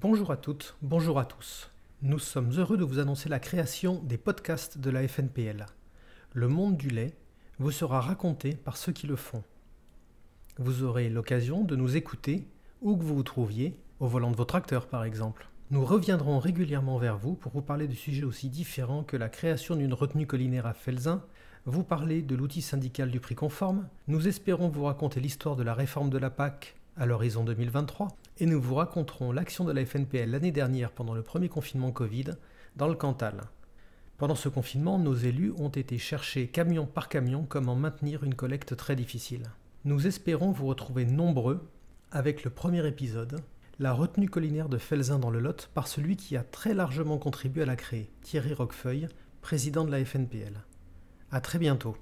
Bonjour à toutes, bonjour à tous. Nous sommes heureux de vous annoncer la création des podcasts de la FNPL. Le monde du lait vous sera raconté par ceux qui le font. Vous aurez l'occasion de nous écouter où que vous vous trouviez, au volant de votre tracteur par exemple. Nous reviendrons régulièrement vers vous pour vous parler de sujets aussi différents que la création d'une retenue collinaire à Felzin, vous parler de l'outil syndical du prix conforme, nous espérons vous raconter l'histoire de la réforme de la PAC à l'horizon 2023, et nous vous raconterons l'action de la FNPL l'année dernière pendant le premier confinement Covid dans le Cantal. Pendant ce confinement, nos élus ont été chercher camion par camion comment maintenir une collecte très difficile. Nous espérons vous retrouver nombreux avec le premier épisode, la retenue collinaire de Felzin dans le Lot par celui qui a très largement contribué à la créer, Thierry Roquefeuille, président de la FNPL. A très bientôt.